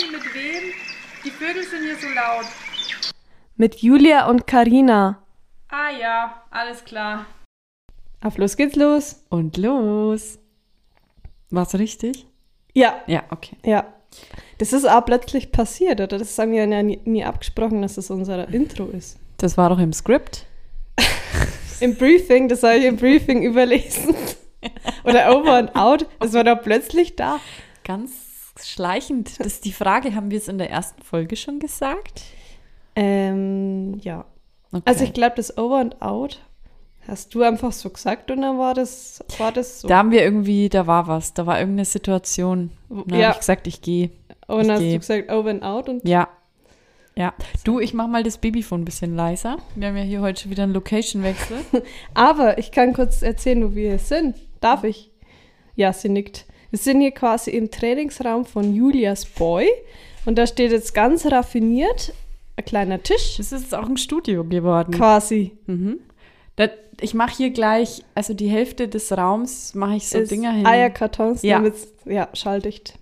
Sorry, mit wem? Die Vögel sind hier so laut. Mit Julia und Karina. Ah ja, alles klar. Auf los geht's los. Und los. War's richtig? Ja, Ja, okay. ja. Das ist auch plötzlich passiert, oder? Das haben wir ja nie, nie abgesprochen, dass das unser Intro ist. Das war doch im Skript. Im Briefing, das habe ich im Briefing überlesen. Oder over and out, das war doch plötzlich da. Ganz schleichend. Das ist die Frage, haben wir es in der ersten Folge schon gesagt? Ähm, ja. Okay. Also ich glaube, das over and out hast du einfach so gesagt und dann war das, war das so. da haben wir irgendwie, da war was, da war irgendeine Situation. Da Ja. habe ich gesagt, ich gehe. und dann hast geh. du gesagt over and out und Ja. Ja. Du, ich mach mal das Babyphone ein bisschen leiser. Wir haben ja hier heute schon wieder einen Location-Wechsel. Aber ich kann kurz erzählen, wo wir hier sind. Darf ich? Ja, sie nickt. Wir sind hier quasi im Trainingsraum von Julias Boy. Und da steht jetzt ganz raffiniert ein kleiner Tisch. Das ist jetzt auch ein Studio geworden. Quasi. Mhm. Da, ich mache hier gleich, also die Hälfte des Raums mache ich so Ist Dinger hin. Eierkartons, Ja. damit's- ja, schalldicht.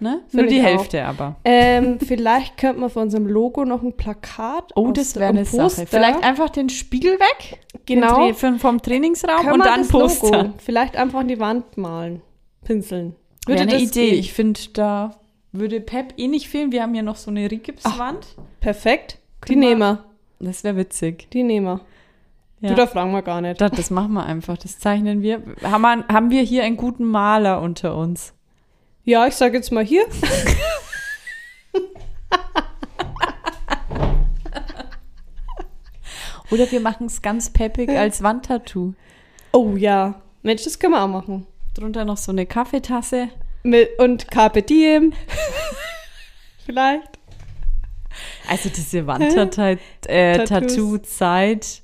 Ne? Nur die ich auch. Hälfte aber. Ähm, vielleicht könnte man von unserem Logo noch ein Plakat Oh, das wäre eine ein Sache. Poster. Vielleicht einfach den Spiegel weg. Genau. Den vom Trainingsraum Können und dann das Poster. Logo vielleicht einfach an die Wand malen. Pinseln. Wäre eine Idee. gehen? Ich finde, da würde Pep eh nicht fehlen. Wir haben hier noch so eine Rigipswand. Perfekt. Die nehmen wir. Das wäre witzig. Die nehmen wir. Ja. Du, da fragen wir gar nicht. Das, das machen wir einfach. Das zeichnen wir. Haben wir, haben wir hier einen guten Maler unter uns? Ja, ich sage jetzt mal hier. Oder wir machen es ganz peppig als Wandtattoo. Oh ja. Mensch, das können wir auch machen. Drunter noch so eine Kaffeetasse. Mit, und Carpe Diem. Vielleicht. Also diese Wandtattoo-Zeit. Äh.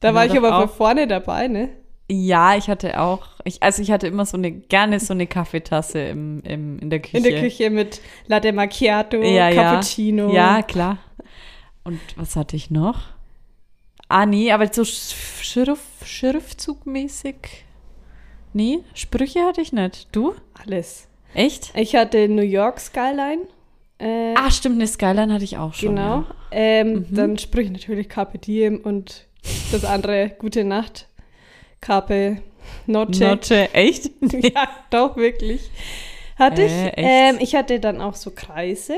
Da Ja, war ich aber auch. von vorne dabei, ne? Ja, ich hatte auch, ich, also ich hatte immer so eine, gerne so eine Kaffeetasse im, im, in der Küche. In der Küche mit Latte Macchiato, Ja, ja. Cappuccino. Ja, klar. Und was hatte ich noch? Ah, nee, aber so Sch- Schrift, Schriftzugmäßig. Nee, Sprüche hatte ich nicht. Du? Alles. Echt? Ich hatte New York Skyline. Äh, Ah, stimmt, eine Skyline hatte ich auch schon. genau. Ja. Ähm, Mhm. Dann sprich ich natürlich Carpe Diem und das andere Gute Nacht. Carpe Noche. Noche, echt? Ja, doch, wirklich. Hatte ich. Äh, echt? Ähm, ich hatte dann auch so Kreise,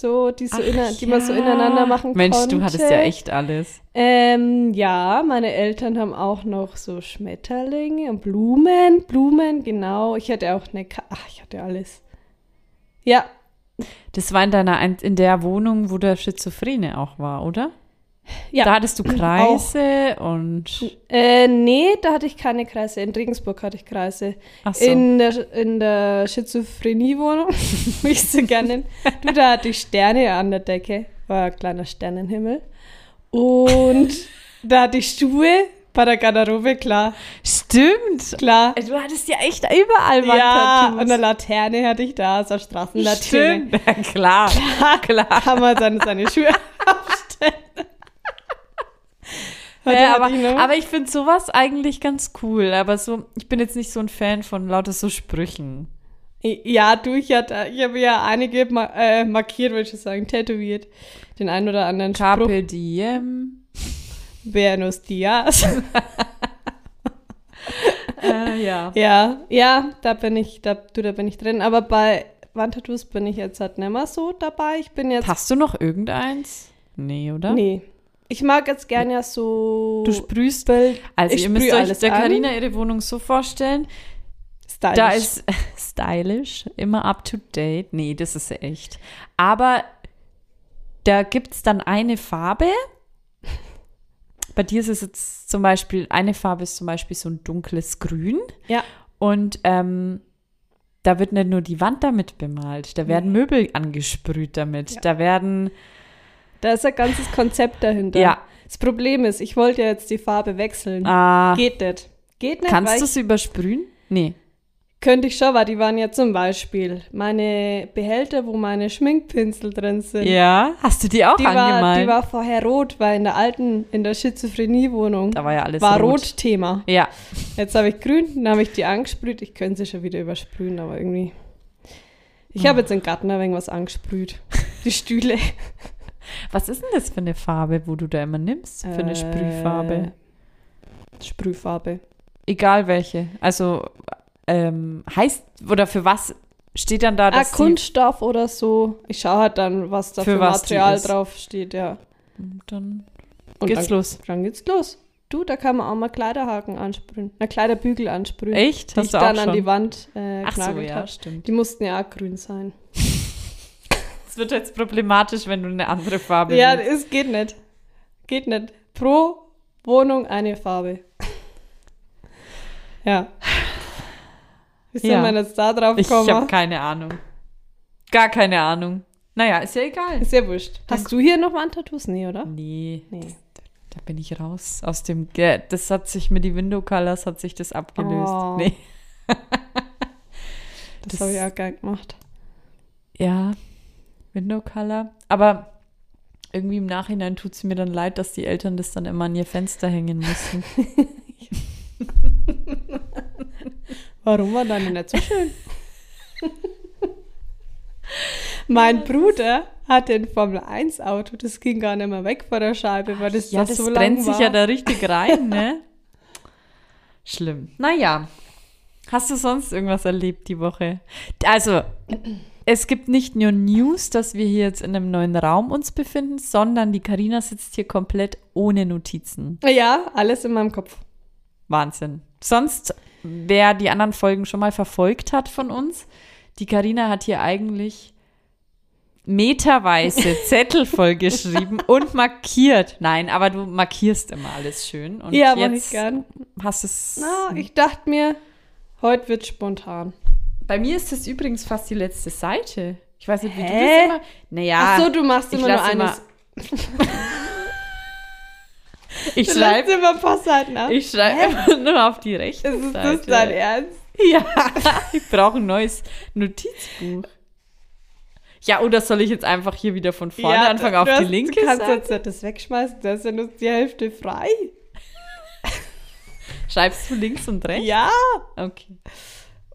so, die, so Ach inner, die man so ja. ineinander machen Mensch, konnte. du hattest ja echt alles. Ähm, ja, meine Eltern haben auch noch so Schmetterlinge und Blumen, Blumen, genau. Ich hatte auch eine, Ka ach, ich hatte alles. Ja, Das war in deiner, Ein- in der Wohnung, wo der Schizophrene auch war, oder? Ja. Da hattest du Kreise und. Äh, nee, da hatte ich keine Kreise. In Regensburg hatte ich Kreise. Ach so. In der, in der Schizophrenie-Wohnung, wie ich sie gerne. Du, da hatte ich Sterne an der Decke. War ein kleiner Sternenhimmel. Und da hatte ich Schuhe bei der Garderobe, klar. Stimmt. Klar. Du hattest ja echt überall Ja, Wandtattoos. und eine Laterne hatte ich da, so eine Straßenlaterne. Stimmt. Ja, klar. klar. Kann man dann seine Schuhe aufstellen. Hatte aber, aber ich finde sowas eigentlich ganz cool. Aber so, ich bin jetzt nicht so ein Fan von lauter so Sprüchen. Ja, du, ich, hatte, ich habe ja einige ma äh, markiert, würde ich sagen, tätowiert. Den einen oder anderen Spruch. Carpe diem. Buenos Dias. Äh, ja. ja, ja, da bin ich, da, du, da bin ich drin. Aber bei Wandtattoos bin ich jetzt halt nicht mehr so dabei. Ich bin jetzt. Hast du noch irgendeins? Nee, oder? Nee. Ich mag jetzt gerne ja so. Du sprühst. Bild. Also ich ihr müsst euch der. Karina ihre Wohnung so vorstellen. Stylisch. Da ist stylisch, immer up to date. Nee, das ist echt. Aber da gibt es dann eine Farbe. Bei dir ist es jetzt zum Beispiel, eine Farbe ist zum Beispiel so ein dunkles Grün. Ja. Und ähm, da wird nicht nur die Wand damit bemalt, da werden Möbel angesprüht damit. Ja. Da werden, Da ist ein ganzes Konzept dahinter. Ja. Das Problem ist, ich wollte ja jetzt die Farbe wechseln. ah, Geht nicht. Geht nicht, kannst du es übersprühen? Nee. könnte ich schon, weil die waren ja zum Beispiel meine Behälter, wo meine Schminkpinsel drin sind. Ja. Hast du die auch Die war, angemalt? die war vorher rot, weil in der alten, in der Schizophrenie-Wohnung da war ja alles war rot. rot Thema. Ja. Jetzt habe ich grün, dann habe ich die angesprüht. Ich könnte sie schon wieder übersprühen, aber irgendwie. Ich habe jetzt im Garten ein wenig was angesprüht. Die Stühle. Was ist denn das für eine Farbe, wo du da immer nimmst? Für eine Äh, Sprühfarbe? Sprühfarbe. Egal welche. Also ähm, heißt, oder für was steht dann da, Ah, dass die- Kunststoff oder so. Ich schaue halt dann, was da Für für, was Material drauf steht, ja. Dann Und geht's dann, los. Dann geht's los. Du, da kann man auch mal Kleiderhaken ansprühen. Na, Kleiderbügel ansprühen. Echt? Die Hast ich du dann auch an die schon? Wand äh, Ach so, ja, hab. stimmt. Die mussten ja auch grün sein. Es wird jetzt problematisch, wenn du eine andere Farbe Ja, willst. es geht nicht. Geht nicht. Pro Wohnung eine Farbe. ja. Wie soll Ja. man jetzt da drauf Ich habe kommen? keine Ahnung. Gar keine Ahnung. Naja, ist ja egal. Ist ja wurscht. Hast du hier noch mal ein Tattoos? Nee, oder? Nee, Nee. da bin ich raus aus dem. Das hat sich mit die Window Colors hat sich das abgelöst. Oh. Nee. Das, Das- habe ich auch gar nicht gemacht. Ja, Window Color. Aber irgendwie im Nachhinein tut es mir dann leid, dass die Eltern das dann immer an ihr Fenster hängen müssen. Warum war dann nicht so schön? mein Bruder hatte ein Formel-1-Auto, das ging gar nicht mehr weg vor der Scheibe, weil das ja, da das so lang brennt sich war. ja da richtig rein, ne? Schlimm. Naja. Hast du sonst irgendwas erlebt die Woche? Also, es gibt nicht nur News, dass wir hier jetzt in einem neuen Raum uns befinden, sondern die Karina sitzt hier komplett ohne Notizen. Ja, alles in meinem Kopf. Wahnsinn. Sonst, wer die anderen Folgen schon mal verfolgt hat von uns, die Karina hat hier eigentlich meterweise Zettel vollgeschrieben und markiert. Nein, aber du markierst immer alles schön. Und ja, mach ich jetzt gern. hast es. Na, ich dachte mir, heute wird spontan. Bei mir ist das übrigens fast die letzte Seite. Ich weiß nicht, wie du Hä? das immer. Naja, Ach so, du machst immer nur immer- eines. ich Du schreibe immer ein paar Seiten ab. ich schreib immer nur auf die rechte ist Seite. das dein Ernst? Ja, ich brauche ein neues Notizbuch. Ja, oder soll ich jetzt einfach hier wieder von vorne anfangen auf du die hast- linke Du kannst Seite? jetzt das wegschmeißen, da ist ja nur die Hälfte frei. Schreibst du links und rechts? Ja. Okay.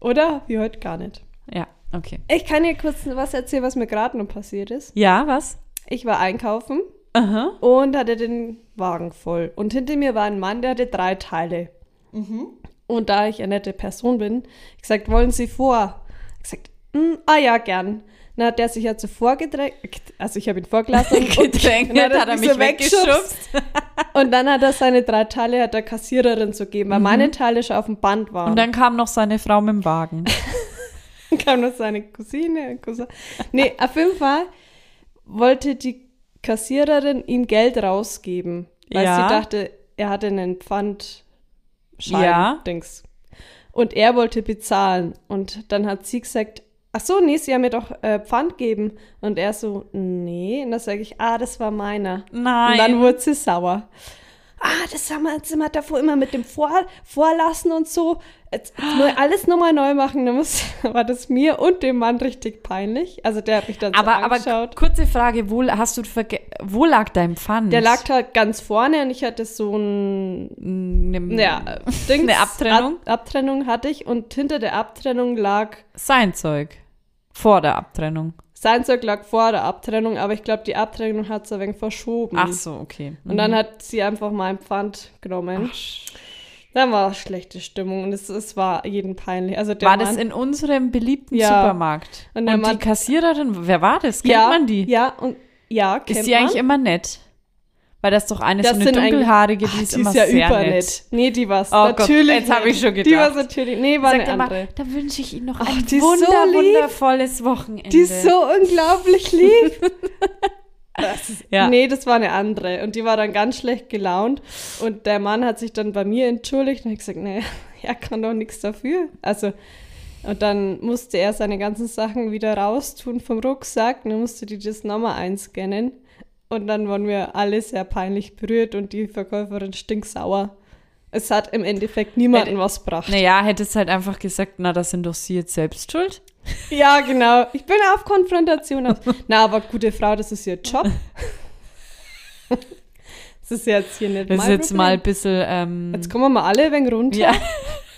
Oder? Wie heute gar nicht. Ja, okay. Ich kann dir kurz was erzählen, was mir gerade noch passiert ist. Ja, was? Ich war einkaufen Aha. und hatte den Wagen voll. Und hinter mir war ein Mann, der hatte drei Teile. Und da ich eine nette Person bin, ich gesagt, wollen Sie vor? Ich gesagt, "Mm, ah ja, gern. Dann hat der sich ja zuvor gedrängt, also ich habe ihn vorgelassen. und- Gedrängelt, dann hat er mich mich weggeschubst. Und dann hat er seine drei Teile hat der Kassiererin zu geben, weil meine Teile schon auf dem Band waren. Und dann kam noch seine Frau mit dem Wagen. kam noch seine Cousine. Cousin. Nee, auf jeden Fall wollte die Kassiererin ihm Geld rausgeben, weil Ja. sie dachte, er hatte einen Pfandschein. Ja. Dings. Und er wollte bezahlen. Und dann hat sie gesagt, ach so, nee, sie haben mir doch äh, Pfand geben. Und er so, nee. Und dann sage ich, ah, das war meiner. Nein. Und dann wurde sie sauer. Ah, das haben wir, haben wir davor immer mit dem Vor Vorlassen und so. Jetzt, jetzt neu, alles nochmal neu machen. Da muss, war das mir und dem Mann richtig peinlich. Also der hat mich dann so aber, aber angeschaut. kurze Frage, wo hast du wo lag dein Pfand? der lag halt ganz vorne und ich hatte so ein Ne, ja, Dings, Eine Abtrennung? Ab, Abtrennung hatte ich und hinter der Abtrennung lag Sein Zeug. Vor der Abtrennung. sein Zeug lag vor der Abtrennung, aber ich glaube, die Abtrennung hat es ein wenig verschoben. Ach so, okay. Und dann hat sie einfach mein Pfand genommen. Dann war schlechte Stimmung und es, es war jeden peinlich. Also war Mann, das in unserem beliebten Ja. Supermarkt? Und Und, der die Mann- Kassiererin, wer war das? Kennt ja, man die? Ja, und ja, kennt ist die eigentlich immer nett? Weil das doch eine Das so eine dunkelhaarige, die ist die immer ist ja sehr übernett. nett. Nee, die war Oh Gott, natürlich. jetzt hab nett. ich schon Die war gedacht. natürlich. Nee, war eine immer, andere. da wünsche ich Ihnen noch Ach, ein so wunder, lieb. wundervolles Wochenende. Die ist so unglaublich lieb. Das Ja. Nee, das war eine andere. Und die war dann ganz schlecht gelaunt. Und der Mann hat sich dann bei mir entschuldigt und ich gesagt, nee, er kann doch nichts dafür. Also, und dann musste er seine ganzen Sachen wieder raustun vom Rucksack. Und dann musste die das nochmal einscannen. Und dann waren wir alle sehr peinlich berührt und die Verkäuferin stinksauer. Es hat im Endeffekt niemanden was gebracht. Naja, hättest halt einfach gesagt, na, das sind doch Sie jetzt selbst schuld. Ja, genau. Ich bin auf Konfrontation aus. Na, aber gute Frau, das ist ihr Job. Das ist jetzt hier nicht Das ist jetzt Problem. mal ein bisschen ähm, Jetzt kommen wir mal alle ein wenig runter. ja.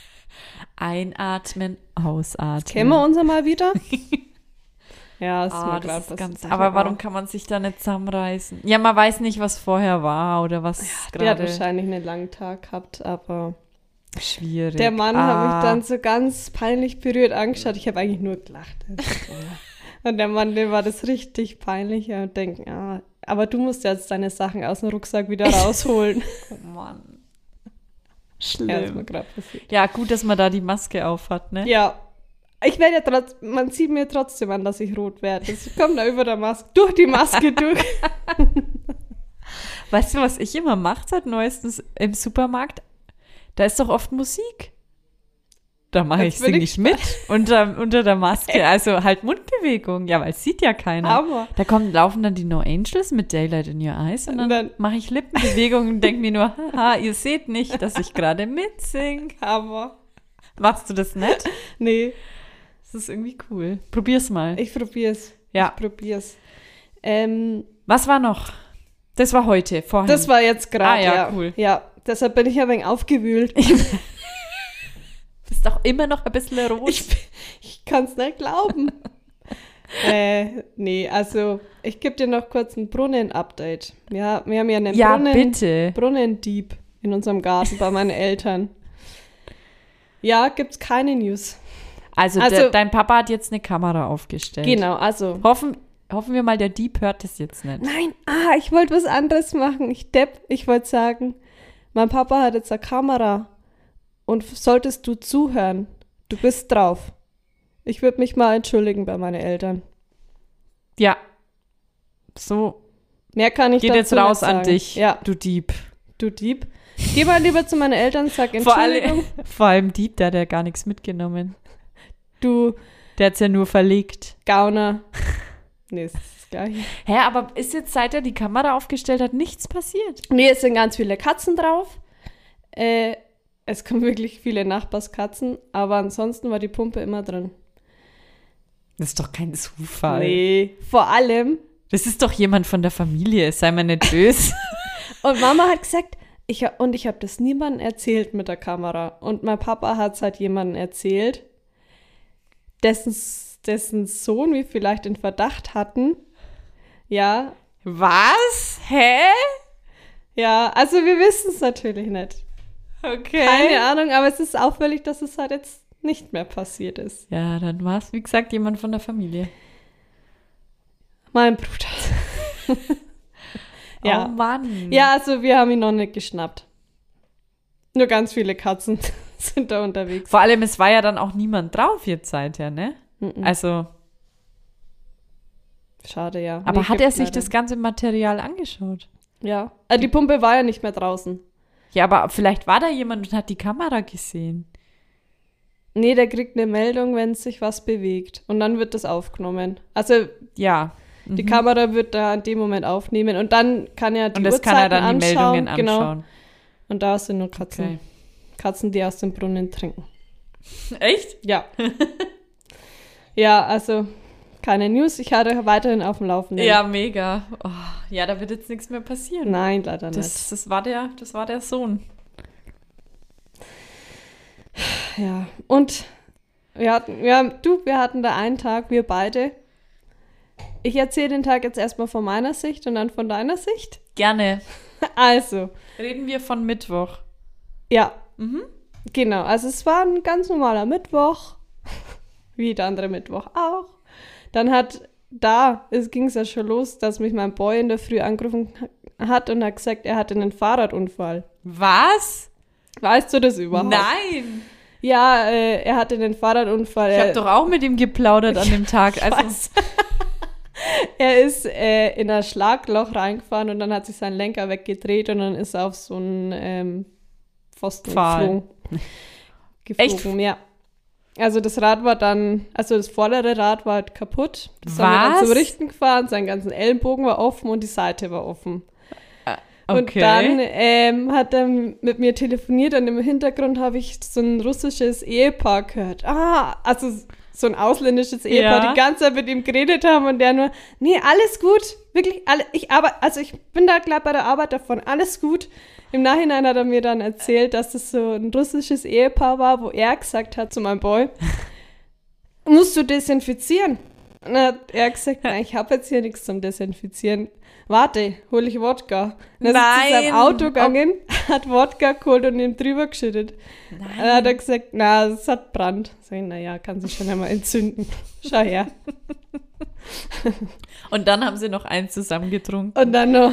einatmen, ausatmen. Kennen wir uns mal wieder. Ja, ist Ah, mir das ist passiert. ganz, aber warum kann man sich da nicht zusammenreißen? Ja, man weiß nicht, was vorher war oder was Der hat gerade wahrscheinlich einen langen Tag gehabt, aber schwierig. der Mann ah, hat mich dann so ganz peinlich berührt angeschaut. Ich habe eigentlich nur gelacht. Und der Mann, dem war das richtig peinlich und denkt, ah, aber du musst jetzt deine Sachen aus dem Rucksack wieder rausholen. Oh Mann. ja, Schlimm. gerade passiert. Ja, gut, dass man da die Maske auf hat, ne? Ja. Ich werde ja trotzdem, man sieht mir trotzdem an, dass ich rot werde. Das kommt da über der Maske, durch die Maske durch. Weißt du, was ich immer mache seit neuestens im Supermarkt? Da ist doch oft Musik. Da mache ich, Jetzt bin sing ich ich mit unter, unter der Maske. Also halt Mundbewegung. Ja, weil es sieht ja keiner. Aber Da kommen, laufen dann die No Angels mit Daylight in Your Eyes und dann, dann- mache ich Lippenbewegungen und denke mir nur, haha, ihr seht nicht, dass ich gerade mitsing. aber Machst du das nicht? nee, Das ist irgendwie cool. Probier's mal. ich probier's. Ja. Ich probier's. Ähm, Was war noch? Das war heute, vorhin. das war jetzt gerade. Ah, ja, ja, cool. Ja, deshalb bin ich ein wenig aufgewühlt. Bist auch immer noch ein bisschen rot. Ich, ich kann es nicht glauben. äh, nee, also ich gebe dir noch kurz ein Brunnen-Update. Ja, wir haben ja einen ja, Brunnen, bitte. Brunnendieb in unserem Garten bei meinen Eltern. Ja, gibt's keine News. Also, Also- der, dein Papa hat jetzt eine Kamera aufgestellt. Genau, also. Hoffen, hoffen wir mal, der Dieb hört das jetzt nicht. Nein, ah, ich wollte was anderes machen. Ich depp, ich wollte sagen, mein Papa hat jetzt eine Kamera und solltest du zuhören, du bist drauf. Ich würde mich mal entschuldigen bei meinen Eltern. Ja. So, Mehr kann ich geht jetzt raus nicht an sagen. dich, Ja, du Dieb. du Dieb. Geh mal lieber zu meinen Eltern, sag Vor Entschuldigung. allem, vor allem Dieb, der hat ja gar nichts mitgenommen. Du Der hat's ja nur verlegt. Gauner. Nee, ist das gleiche. Hä, aber ist jetzt, seit er die Kamera aufgestellt hat, nichts passiert? Nee, es sind ganz viele Katzen drauf. Äh, es kommen wirklich viele Nachbarskatzen, aber ansonsten war die Pumpe immer drin. Das ist doch kein Zufall. Nee, vor allem. Das ist doch jemand von der Familie, sei mal nicht böse. Und Mama hat gesagt, ich, und ich habe das niemandem erzählt mit der Kamera. Und mein Papa hat es halt jemandem erzählt, dessen, dessen Sohn wir vielleicht den Verdacht hatten. Ja, Was? Hä? ja, also wir wissen es natürlich nicht. Okay. Keine Ahnung, aber es ist auffällig, dass es halt jetzt nicht mehr passiert ist. Ja, dann war es, wie gesagt, jemand von der Familie. Mein Bruder. ja. Oh Mann. Ja, also wir haben ihn noch nicht geschnappt. Nur ganz viele Katzen sind da unterwegs. Vor allem, es war ja dann auch niemand drauf jetzt seither, ne? Mhm. Also, Schade, ja. aber Nee, hat er sich leider. das ganze Material angeschaut? Ja. Äh, die Pumpe war ja nicht mehr draußen. Ja, aber vielleicht war da jemand und hat die Kamera gesehen. Nee, der kriegt eine Meldung, wenn sich was bewegt. Und dann wird das aufgenommen. Also Ja. die Mhm. Kamera wird da in dem Moment aufnehmen. Und dann kann er die Und das kann er Uhrzeiten dann die anschauen. Meldungen Genau. anschauen. Und da sind nur Katzen. Okay. Katzen, die aus dem Brunnen trinken. Echt? Ja. ja, also keine News. Ich hatte weiterhin auf dem Laufenden. Ja, mega. Oh, ja, da wird jetzt nichts mehr passieren. Nein, leider nicht. Das, das, war der, das war der Sohn. Ja, und wir hatten, ja, du, wir hatten da einen Tag, wir beide. Ich erzähle den Tag jetzt erstmal von meiner Sicht und dann von deiner Sicht. Gerne. Also, Reden wir von Mittwoch. ja, Mhm. genau. Also es war ein ganz normaler Mittwoch, wie der andere Mittwoch auch. Dann hat da, es ging es ja schon los, dass mich mein Boy in der Früh angerufen hat und hat gesagt, er hatte einen Fahrradunfall. Was? Weißt du das überhaupt? Nein. Ja, äh, er hatte einen Fahrradunfall. Ich habe doch auch mit ihm geplaudert an dem Tag. Also, er ist äh, in ein Schlagloch reingefahren und dann hat sich sein Lenker weggedreht und dann ist er auf so einen ähm, Pfosten geflogen. geflogen. Ja. Also das Rad war dann, also das vordere Rad war halt kaputt. Das haben wir dann Was? zum Richten gefahren, sein ganzen Ellenbogen war offen und die Seite war offen. okay. Und dann ähm, hat er mit mir telefoniert und im Hintergrund habe ich so ein russisches Ehepaar gehört. Ah, also so ein ausländisches Ehepaar, Ja. die ganze Zeit mit ihm geredet haben und der nur, nee, alles gut, wirklich, alle, ich arbeite, also ich bin da gleich bei der Arbeit davon, alles gut. Im Nachhinein hat er mir dann erzählt, dass das so ein russisches Ehepaar war, wo er gesagt hat zu meinem Boy, musst du desinfizieren. Und dann hat er gesagt, na, ich habe jetzt hier nichts zum Desinfizieren. Warte, hole ich Wodka. Und dann ist er zu Nein. seinem Auto gegangen, hat Wodka geholt und ihm drüber geschüttet. Dann hat er gesagt, na, es hat Brand. Sag ich, naja, kann sich schon einmal entzünden. Schau her. Und dann haben sie noch eins zusammen getrunken. Und dann noch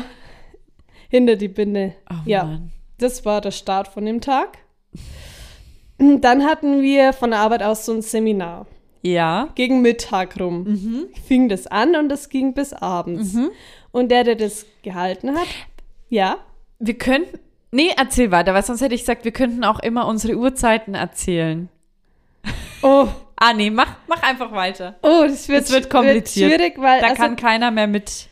hinter die Binde. Oh ja, Mann. das war der Start von dem Tag. Dann hatten wir von der Arbeit aus so ein Seminar. Ja. Gegen Mittag rum Mhm. fing das an und das ging bis abends. Und der, der das gehalten hat, ja, Wir könnten. Nee, erzähl weiter, weil sonst hätte ich gesagt, wir könnten auch immer unsere Uhrzeiten erzählen. oh, Ah, nee, mach, mach einfach weiter. oh, das wird, Das wird kompliziert. schwierig, weil Da also, kann keiner mehr mit.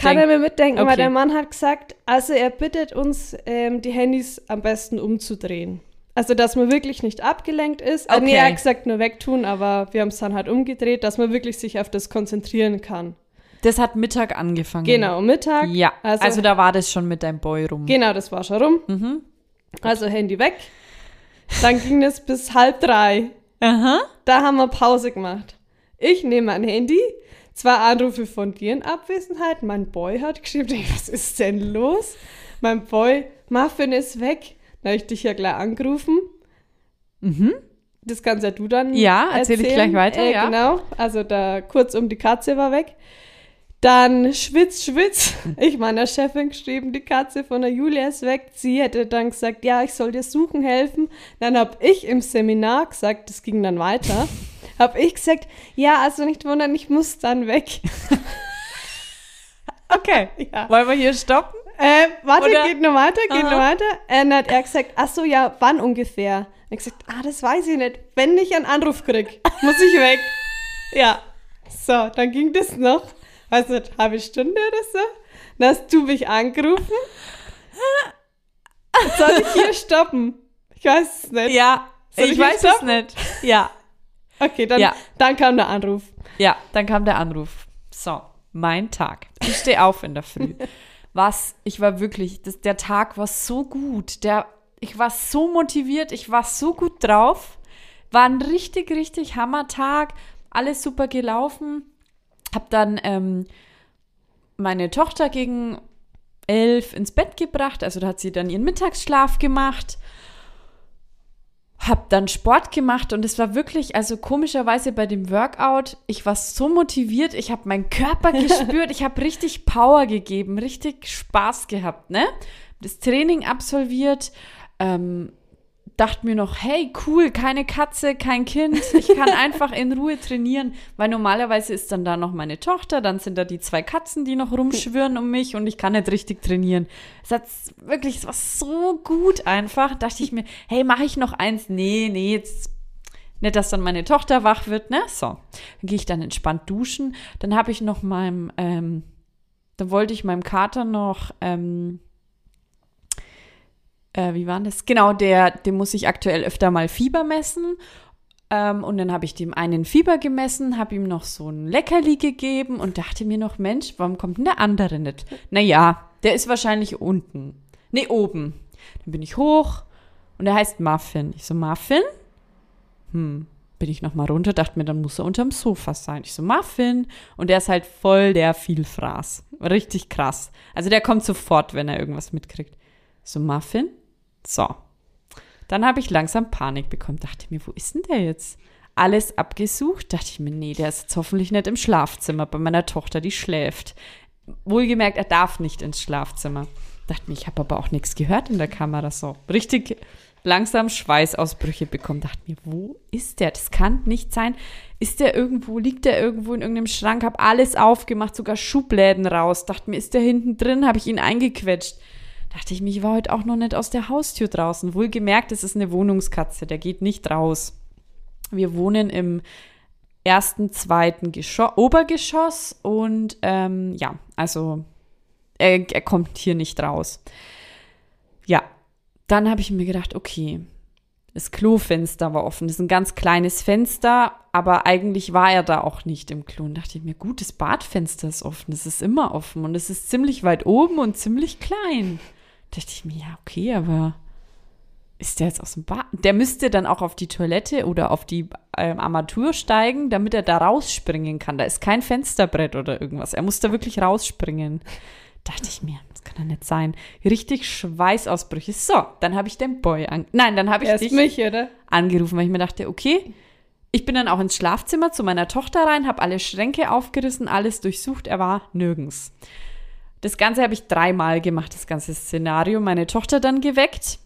Kann er mir mitdenken, Okay. weil der Mann hat gesagt, also er bittet uns, ähm, die Handys am besten umzudrehen. Also, dass man wirklich nicht abgelenkt ist. Okay. Nee, Okay. er hat gesagt, nur wegtun, aber wir haben es dann halt umgedreht, dass man wirklich sich auf das konzentrieren kann. Das hat Mittag angefangen. Genau, Mittag. Ja, also, Also- da war das schon mit deinem Boy rum. Genau, das war schon rum. Mhm. Also Handy weg. Dann ging es bis halb drei. Aha. Da haben wir Pause gemacht. Ich nehme mein Handy, zwei Anrufe von dir in Abwesenheit. Mein Boy hat geschrieben, was ist denn los? Mein Boy, Muffin ist weg. Da habe ich dich ja gleich angerufen. Mhm. Das kannst ja du dann Ja, erzähl ich gleich weiter, Äh, ja. Genau, also da kurz um die Katze war weg. Dann Schwitz, Schwitz. Ich meiner Chefin geschrieben, die Katze von der Julia ist weg. Sie hätte dann gesagt, ja, ich soll dir suchen helfen. Dann habe ich im Seminar gesagt, das ging dann weiter, habe ich gesagt, ja, also nicht wundern, ich muss dann weg. Okay. Ja. Wollen wir hier stoppen? Äh, warte, Oder- geht noch weiter, geht Aha. noch weiter. Äh, dann hat er gesagt, ach so, ja, wann ungefähr? Ich gesagt, ah, das weiß ich nicht. Wenn ich einen Anruf krieg, muss ich weg. ja. So, dann ging das noch, weiß nicht, halbe Stunde oder so. Dann hast du mich angerufen. Soll ich hier stoppen? Ich weiß es nicht. Ja. Soll ich ich weiß jetzt es nicht. Ja. Okay, dann, Ja. dann kam der Anruf. Ja, dann kam der Anruf. So, mein Tag. Ich stehe auf in der Früh. Was, ich war wirklich, das, der Tag war so gut. Der, ich war so motiviert, ich war so gut drauf. War ein richtig, richtig Hammertag. Alles super gelaufen. Hab dann ähm, meine Tochter gegen elf ins Bett gebracht. Also da hat sie dann ihren Mittagsschlaf gemacht. Hab dann Sport gemacht und es war wirklich, also komischerweise bei dem Workout, ich war so motiviert, ich habe meinen Körper gespürt, ich habe richtig Power gegeben, richtig Spaß gehabt, ne? Das Training absolviert, ähm, dachte mir noch, hey, cool, keine Katze, kein Kind, ich kann einfach in Ruhe trainieren, weil normalerweise ist dann da noch meine Tochter, dann sind da die zwei Katzen, die noch rumschwirren um mich und ich kann nicht richtig trainieren. Es hat wirklich, es war so gut einfach, dachte ich mir, hey, mache ich noch eins? Nee, nee, jetzt nicht, dass dann meine Tochter wach wird, ne? So, dann gehe ich dann entspannt duschen, dann habe ich noch meinem, ähm, dann wollte ich meinem Kater noch, ähm, äh, wie war das? Genau, der, dem muss ich aktuell öfter mal Fieber messen. Ähm, und dann habe ich dem einen Fieber gemessen, habe ihm noch so ein Leckerli gegeben und dachte mir noch, Mensch, warum kommt denn der andere nicht? Naja, der ist wahrscheinlich unten. Nee, oben. Dann bin ich hoch und der heißt Muffin. Ich so, Muffin? Hm, bin ich noch mal runter, dachte mir, dann muss er unterm Sofa sein. Ich so, Muffin. Und der ist halt voll der Vielfraß. Richtig krass. Also der kommt sofort, wenn er irgendwas mitkriegt. So, Muffin? So. Dann habe ich langsam Panik bekommen. Dachte mir, wo ist denn der jetzt? Alles abgesucht. Dachte ich mir, nee, der ist jetzt hoffentlich nicht im Schlafzimmer bei meiner Tochter, die schläft. Wohlgemerkt, er darf nicht ins Schlafzimmer. Dachte mir, ich habe aber auch nichts gehört in der Kamera. So, richtig langsam Schweißausbrüche bekommen. Dachte mir, wo ist der? Das kann nicht sein. Ist der irgendwo, liegt der irgendwo in irgendeinem Schrank? Hab alles aufgemacht, sogar Schubläden raus. Dachte mir, ist der hinten drin? Habe ich ihn eingequetscht. Dachte ich mir, ich war heute auch noch nicht aus der Haustür draußen. Wohlgemerkt, es ist eine Wohnungskatze, der geht nicht raus. Wir wohnen im ersten, zweiten Geschoss, Obergeschoss und ähm, ja, also er, er kommt hier nicht raus. Ja, dann habe ich mir gedacht, okay, das Klofenster war offen. Das ist ein ganz kleines Fenster, aber eigentlich war er da auch nicht im Klo. Und dachte ich mir, gut, das Badfenster ist offen, das ist immer offen und es ist ziemlich weit oben und ziemlich klein. Da dachte ich mir, ja, okay, aber ist der jetzt aus dem Bad? Der müsste dann auch auf die Toilette oder auf die ähm, Armatur steigen, damit er da rausspringen kann. Da ist kein Fensterbrett oder irgendwas. Er muss da wirklich rausspringen. Dachte ich mir, das kann doch nicht sein. Richtig Schweißausbrüche. So, dann habe ich den Boy an. Nein, dann habe ich Erst dich mich, oder? angerufen, weil ich mir dachte, okay, ich bin dann auch ins Schlafzimmer zu meiner Tochter rein, habe alle Schränke aufgerissen, alles durchsucht, er war nirgends. Das Ganze habe ich dreimal gemacht, das ganze Szenario. Meine Tochter dann geweckt.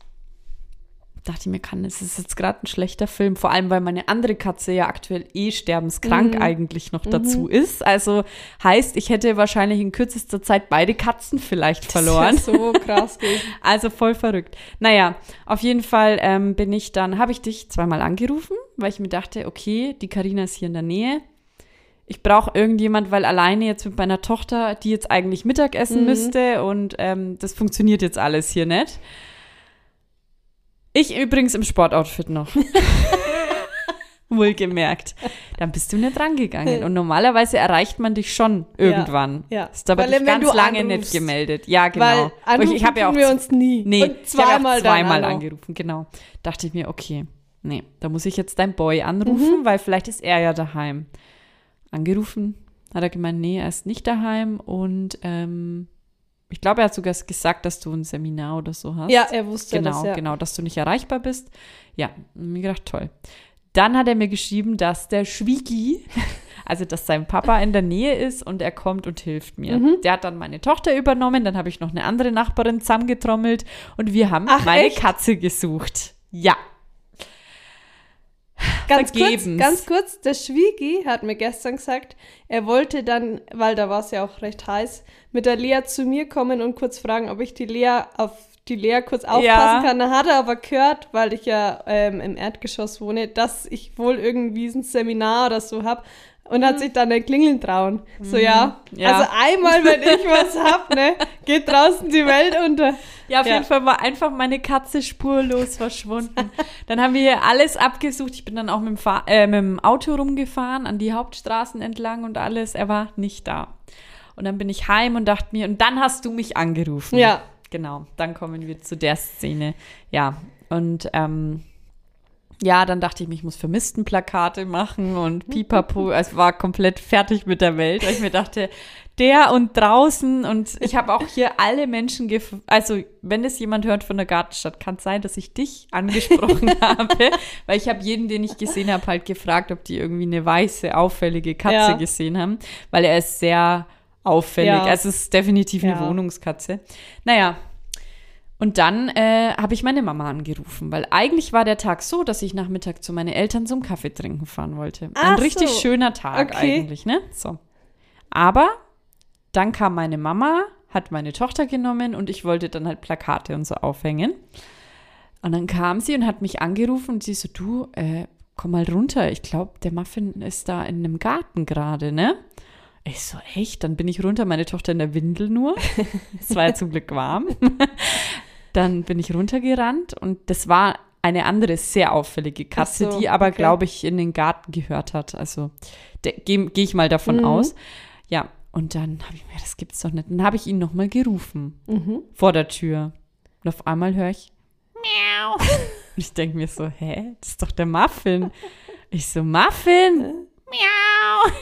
Dachte ich mir, kann, es ist jetzt gerade ein schlechter Film, vor allem weil meine andere Katze ja aktuell eh sterbenskrank eigentlich noch dazu ist. Also heißt, ich hätte wahrscheinlich in kürzester Zeit beide Katzen vielleicht verloren. Das ist ja so krass. Also voll verrückt. Naja, auf jeden Fall ähm, bin ich dann, habe ich dich zweimal angerufen, weil ich mir dachte, okay, die Karina ist hier in der Nähe. Ich brauche irgendjemand, weil alleine jetzt mit meiner Tochter, die jetzt eigentlich Mittagessen müsste und ähm, das funktioniert jetzt alles hier nicht. Ich übrigens im Sportoutfit noch. Wohlgemerkt. Dann bist du nicht rangegangen. Und normalerweise erreicht man dich schon irgendwann. ja. Ist aber dich ganz lange anrufst. nicht gemeldet. Ja, genau. Weil anrufen ich habe ja auch wir uns nie. Nee, Und ich zweimal auch zweimal dann auch. angerufen, genau. Dachte ich mir, okay, nee, da muss ich jetzt dein Boy anrufen, Mhm. weil vielleicht ist er ja daheim. Angerufen, hat er gemeint, nee, er ist nicht daheim und ähm, ich glaube, er hat sogar gesagt, dass du ein Seminar oder so hast. Ja, er wusste genau, das, ja. genau, dass du nicht erreichbar bist. Ja, mir gedacht, toll. Dann hat er mir geschrieben, dass der Schwiegi, also dass sein Papa in der Nähe ist und er kommt und hilft mir. Mhm. Der hat dann meine Tochter übernommen, dann habe ich noch eine andere Nachbarin zusammengetrommelt und wir haben Ach, meine echt? Katze gesucht. Ja. Ganz kurz, ganz kurz, der Schwiegi hat mir gestern gesagt, er wollte dann, weil da war es ja auch recht heiß, mit der Lea zu mir kommen und kurz fragen, ob ich die Lea auf die Lea kurz aufpassen Ja. kann. Dann hat er aber gehört, weil ich ja ähm, im Erdgeschoss wohne, dass ich wohl irgendwie ein Seminar oder so habe und hat sich dann nicht klingeln trauen. So, ja. Mhm. Ja. Also einmal, wenn ich was hab, ne, geht draußen die Welt unter. Ja, auf Ja. jeden Fall war einfach meine Katze spurlos verschwunden. Dann haben wir hier alles abgesucht. Ich bin dann auch mit dem, Fahr äh, mit dem Auto rumgefahren, an die Hauptstraßen entlang und alles. Er war nicht da. Und dann bin ich heim und dachte mir, und dann hast du mich angerufen. Ja. Genau, dann kommen wir zu der Szene. Ja, und ähm, ja, dann dachte ich mir, ich muss Vermisstenplakate machen und pipapo. Es war komplett fertig mit der Welt, weil ich mir dachte, der und draußen und ich habe auch hier alle Menschen gef also wenn es jemand hört von der Gartenstadt, kann es sein, dass ich dich angesprochen habe, weil ich habe jeden, den ich gesehen habe, halt gefragt, ob die irgendwie eine weiße auffällige Katze Ja. gesehen haben, weil er ist sehr auffällig. Ja. Also es ist definitiv eine Ja. Wohnungskatze. Naja, und dann äh, habe ich meine Mama angerufen, weil eigentlich war der Tag so, dass ich nachmittag zu meinen Eltern zum Kaffee trinken fahren wollte. Ach Ein richtig so. schöner Tag Okay. eigentlich, ne? So. Aber dann kam meine Mama, hat meine Tochter genommen und ich wollte dann halt Plakate und so aufhängen. Und dann kam sie und hat mich angerufen und sie so, du, äh, komm mal runter. Ich glaube, der Muffin ist da in einem Garten gerade, ne? Ich so, echt? Dann bin ich runter, meine Tochter in der Windel nur. Es war ja zum Glück warm. Dann bin ich runtergerannt und das war eine andere sehr auffällige Katze, so, die aber, okay. glaube ich, in den Garten gehört hat. Also gehe geh ich mal davon Mhm. aus. Ja, und dann habe ich mir, das gibt's doch nicht. Dann habe ich ihn nochmal gerufen Mhm. vor der Tür. Und auf einmal höre ich Miau. Und ich denke mir so, hä, das ist doch der Muffin. Ich so, Muffin? Miau.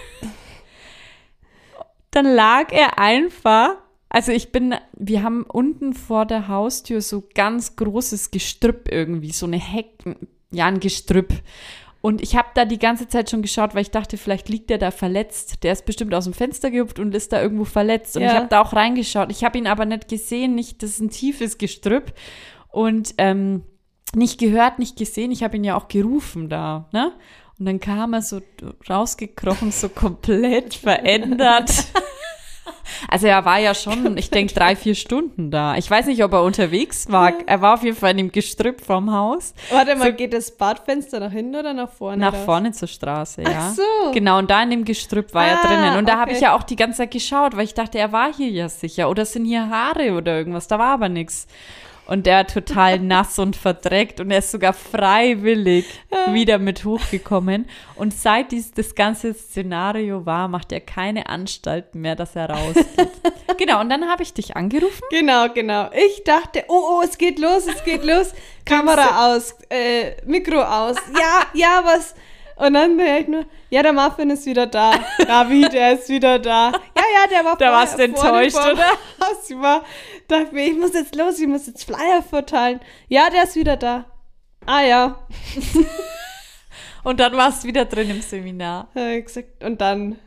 Dann lag er einfach, also ich bin, wir haben unten vor der Haustür so ganz großes Gestrüpp irgendwie, so eine Heck, ja, ein Gestrüpp. Und ich habe da die ganze Zeit schon geschaut, weil ich dachte, vielleicht liegt der da verletzt. Der ist bestimmt aus dem Fenster gehüpft und ist da irgendwo verletzt. Und Ja. ich habe da auch reingeschaut. Ich habe ihn aber nicht gesehen, nicht, das ist ein tiefes Gestrüpp. Und ähm, nicht gehört, nicht gesehen. Ich habe ihn ja auch gerufen da, ne? Und dann kam er so rausgekrochen, so komplett verändert. Also er war ja schon, ich denke, drei, vier Stunden da. Ich weiß nicht, ob er unterwegs war. Er war auf jeden Fall in dem Gestrüpp vom Haus. Warte mal, geht das Badfenster nach hinten oder nach vorne? Nach raus? vorne zur Straße, ja. Ach so. Genau, und da in dem Gestrüpp war er Ah, drinnen. Und da habe okay. ich ja auch die ganze Zeit geschaut, weil ich dachte, er war hier ja sicher. Oder sind hier Haare oder irgendwas. Da war aber nichts. Und der total nass und verdreckt und er ist sogar freiwillig wieder mit hochgekommen. Und seit dies, das ganze Szenario war, macht er keine Anstalten mehr, dass er rausgeht. genau, und dann habe ich dich angerufen. Genau, genau. Ich dachte, oh, oh, es geht los, es geht los. Kamera aus, äh, Mikro aus. Ja, ja, was, Und dann höre ich nur, ja, der Muffin ist wieder da. Ravi, der ist wieder da. Ja, ja, der war Da vorher- warst du enttäuscht, oder? War, dachte mir, ich muss jetzt los, ich muss jetzt Flyer verteilen. Ja, der ist wieder da. Ah ja, Und dann warst du wieder drin im Seminar. Und dann,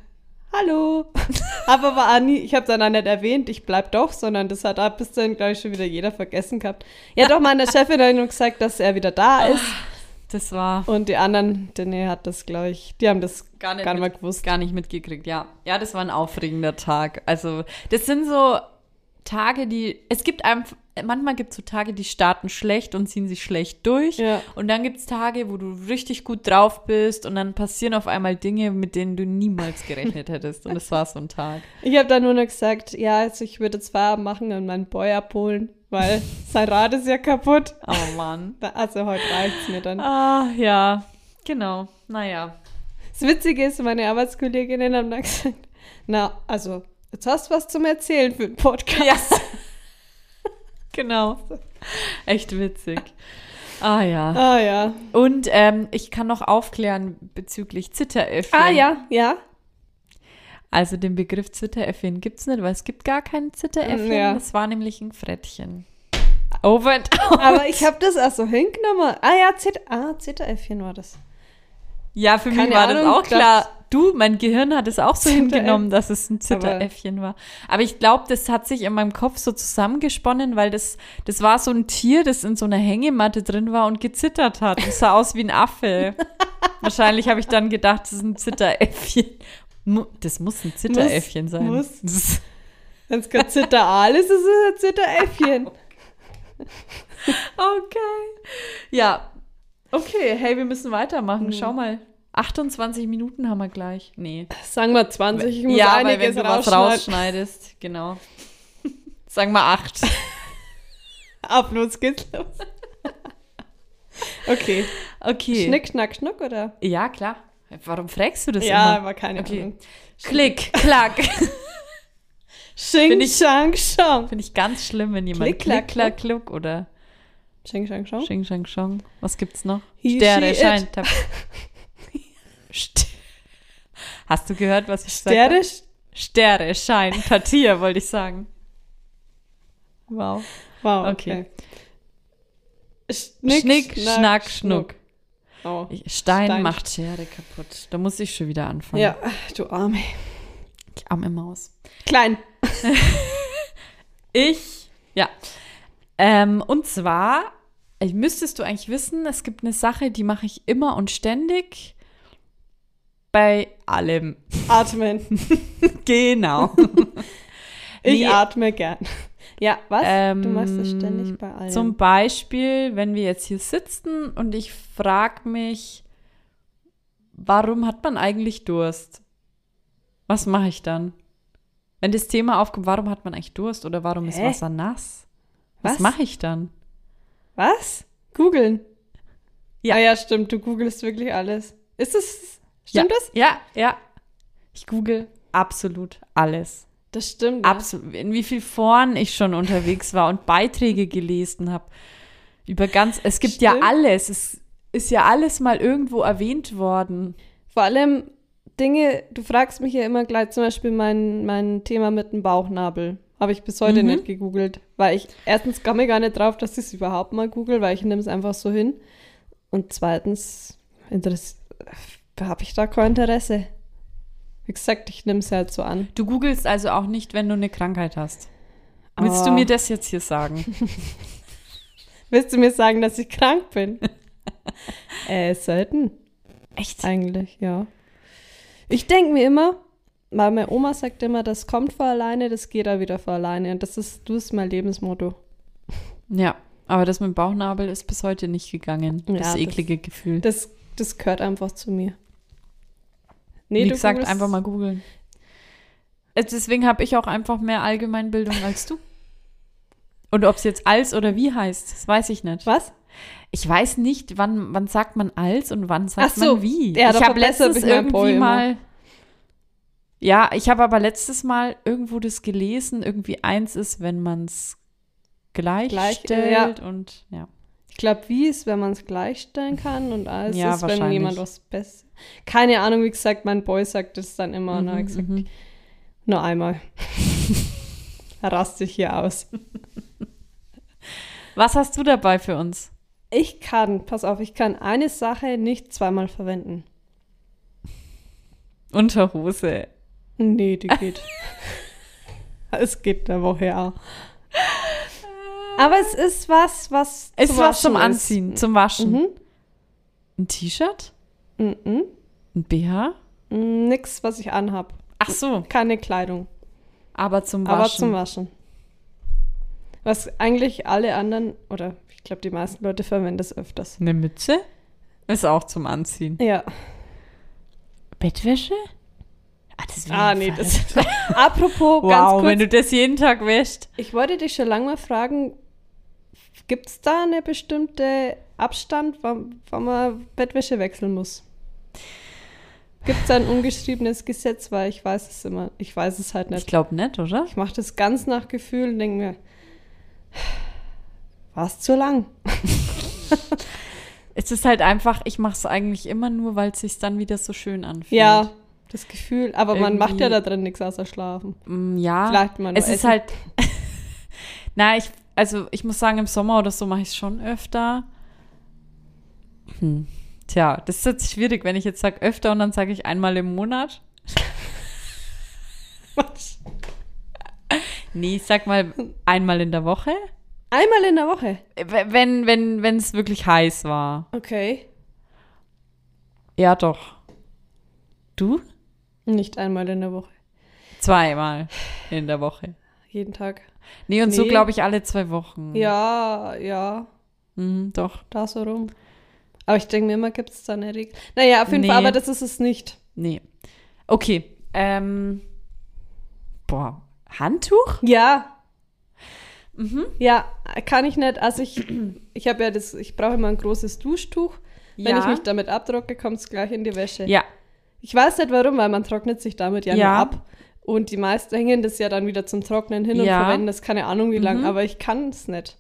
hallo. aber aber Anni, ich habe dann auch nicht erwähnt, ich bleib doch, sondern das hat ab bis dann, glaube ich, schon wieder jeder vergessen gehabt. Ja, doch, meine Chefin hat nur gesagt, dass er wieder da ist. Das war Und die anderen, der nee, hat das, glaube ich, die haben das gar nicht, gar nicht mal mit- gewusst. Gar nicht mitgekriegt, ja. Ja, das war ein aufregender Tag. Also, das sind so Tage, die. Es gibt einfach. Manchmal gibt es so Tage, die starten schlecht und ziehen sich schlecht durch. Ja. Und dann gibt es Tage, wo du richtig gut drauf bist und dann passieren auf einmal Dinge, mit denen du niemals gerechnet hättest. Und das war so ein Tag. Ich habe dann nur noch gesagt, ja, also ich würde Feierabend machen und meinen Boy abholen, weil sein Rad ist ja kaputt. Oh Mann. Da- Also heute reicht's mir dann. Ah, ja. Genau. Naja. Das Witzige ist, meine Arbeitskolleginnen haben dann gesagt, na, also, jetzt hast du was zum Erzählen für den Podcast. Ja. genau. Echt witzig. Ah ja. Ah ja. Und ähm, ich kann noch aufklären bezüglich Zitteräffchen. Ah ja, ja. Also den Begriff Zitteräffchen gibt es nicht, weil es gibt gar kein Zitteräffchen. Ja. Das war nämlich ein Frettchen. Over and over. Aber ich habe das auch so hingenommen. Ah ja, Zit ah, Zitteräffchen war das. Ja, für mich Keine war das Ahnung, auch das- klar. Du, mein Gehirn hat es auch so hingenommen, dass es ein Zitteräffchen war. Aber ich glaube, das hat sich in meinem Kopf so zusammengesponnen, weil das, das war so ein Tier, das in so einer Hängematte drin war und gezittert hat. Das sah aus wie ein Affe. Wahrscheinlich habe ich dann gedacht, das ist ein Zitteräffchen. Das muss ein Zitteräffchen sein. muss. Das ist- Wenn es kein Zitteraal ist, ist es ein Zitteräffchen. Okay. Ja. Okay, hey, wir müssen weitermachen. Schau mal. 28 Minuten haben wir gleich. Nee. Sagen wir 20, ich muss ja, weil wenn du was rausschneidest, genau. Sagen wir acht. Auf los geht's los. okay. Okay. Schnick, schnack, schnuck, oder? Ja, klar. Warum fragst du das ja, immer? aber keine Okay. Ahnung. Klick, klack. Xing, Find ich- Shang, Shang. Finde ich ganz schlimm, wenn jemand Klick, klack, klack, kluck oder Xing, Shang, Shang. Xing, Shang, Shong. Was gibt's noch? He, Sterne, Schein. St Hast du gehört, was ich Sterne, sagte? Sterne, Schein, Partier, wollte ich sagen. Wow. Wow, Okay. okay. Schnick, Schnick, Schnack, Schnuck. Oh. Ich, Stein, Stein. macht Schere kaputt. Da muss ich schon wieder anfangen. Ja, du Arme. Die arme Maus. Klein. Ich, ja. Ähm, und zwar, äh, müsstest du eigentlich wissen, es gibt eine Sache, die mache ich immer und ständig bei allem. Atmen. Genau. Ich Nee. atme gern. Ja, was? du machst das Ähm, ständig bei allem. Zum Beispiel, wenn wir jetzt hier sitzen und ich frage mich, warum hat man eigentlich Durst? Was mache ich dann? Wenn das Thema aufkommt, warum hat man eigentlich Durst oder warum ist Hä? Wasser nass? Was, Was? mache ich dann? was? Googeln. Ja. Ah ja, stimmt. Du googelst wirklich alles. Ist es, stimmt ja. das? Ja, ja. Ich google absolut alles. Das stimmt. ja. Absolut. In wie viel Foren ich schon unterwegs war und Beiträge gelesen habe. Über ganz, es gibt ja Stimmt. alles. Es ist ja alles mal irgendwo erwähnt worden. Vor allem Dinge, du fragst mich ja immer gleich, zum Beispiel mein, mein Thema mit dem Bauchnabel. Habe ich bis heute Mhm. nicht gegoogelt. Weil ich, erstens komme ich gar nicht drauf, dass ich es überhaupt mal google, weil ich nehme es einfach so hin. Und zweitens habe ich da kein Interesse. Wie gesagt, ich nehme es halt so an. Du googelst also auch nicht, wenn du eine Krankheit hast. Willst du mir das jetzt hier sagen? Willst du mir sagen, dass ich krank bin? äh, selten. Echt? Eigentlich, ja. Ich denke mir immer, weil meine Oma sagt immer, das kommt von alleine, das geht auch wieder von alleine. Und das ist, du ist mein Lebensmotto. Ja, aber das mit dem Bauchnabel ist bis heute nicht gegangen. Ja, das das- eklige Gefühl. Das, das gehört einfach zu mir. Wie du gesagt, einfach mal googeln. Äh, Deswegen habe ich auch einfach mehr Allgemeinbildung als du. Und ob es jetzt als oder wie heißt, das weiß ich nicht. Was? Ich weiß nicht, wann, wann sagt man als und wann sagt Ach so. man wie. Ja, ich habe mein Boy irgendwie immer. mal. Ja, ich habe aber letztes Mal irgendwo das gelesen, irgendwie eins ist, wenn man es Gleich, gleichstellt äh, und ja. Ich glaube, wie ist, wenn man es gleichstellen kann und alles Ja, ist, wenn jemand was besser. Keine Ahnung, wie gesagt, mein Boy sagt das dann immer und er Mhm, gesagt, mhm. nur einmal. er rastet hier aus. Was hast du dabei für uns? Ich kann, pass auf, ich kann eine Sache nicht zweimal verwenden. Unterhose. Nee, die geht. es geht der Woche auch. Aber es ist was, was Ist was zum Anziehen, zum Waschen. Mhm. Ein T-Shirt? Mhm. Ein BH? Mm, Nix, was ich anhab. Ach so, Keine Kleidung. aber zum Waschen. Aber zum Waschen. Was eigentlich alle anderen, oder ich glaube, die meisten Leute verwenden das öfters. Eine Mütze? Ist auch zum Anziehen. Ja. Bettwäsche? Ah, das wäre Ah, nee, das. Apropos, ganz Wow, kurz. wenn du das jeden Tag wäschst. ich wollte dich schon lange mal fragen, gibt es da eine bestimmte Abstand, wann, wann man Bettwäsche wechseln muss? Gibt es ein ungeschriebenes Gesetz? Weil ich weiß es immer, ich weiß es halt Ich nicht. glaube nicht, oder? Ich mache das ganz nach Gefühl und denke mir, war es zu lang? Es ist halt einfach, ich mache es eigentlich immer nur, weil es sich dann wieder so schön anfühlt. Ja, das Gefühl. Aber man macht ja Irgendwie- da drin nichts außer schlafen. Mm, Ja. Vielleicht mal nur es ist essen. halt. Na, ich, also ich muss sagen, im Sommer oder so mache ich es schon öfter. Hm. Tja, das ist jetzt schwierig, wenn ich jetzt sage öfter und dann sage ich einmal im Monat. Nee, ich sag mal einmal in der Woche. Einmal in der Woche. Wenn, wenn, wenn es wirklich heiß war. Okay. Ja, doch. Du? Nicht einmal in der Woche. Zweimal in der Woche. Jeden Tag. Nee, und so Nee. glaube ich alle zwei Wochen. Ja, ja, Mhm, doch. da so rum. Aber ich denke mir immer, gibt es da eine Regel. Naja, auf jeden Nee. Fall, aber das ist es nicht. Nee. Okay. Ähm. Boah. Handtuch? Ja. Mhm. Ja, kann ich nicht. Also ich, ich habe ja das, ich brauche immer ein großes Duschtuch. Wenn Ja. ich mich damit abtrocke, kommt es gleich in die Wäsche. Ja. Ich weiß nicht warum, weil man trocknet sich damit ja, Ja. nur ab. Und die meisten hängen das ja dann wieder zum Trocknen hin und Ja. verwenden das keine Ahnung wie lang, Mhm. aber ich kann es nicht.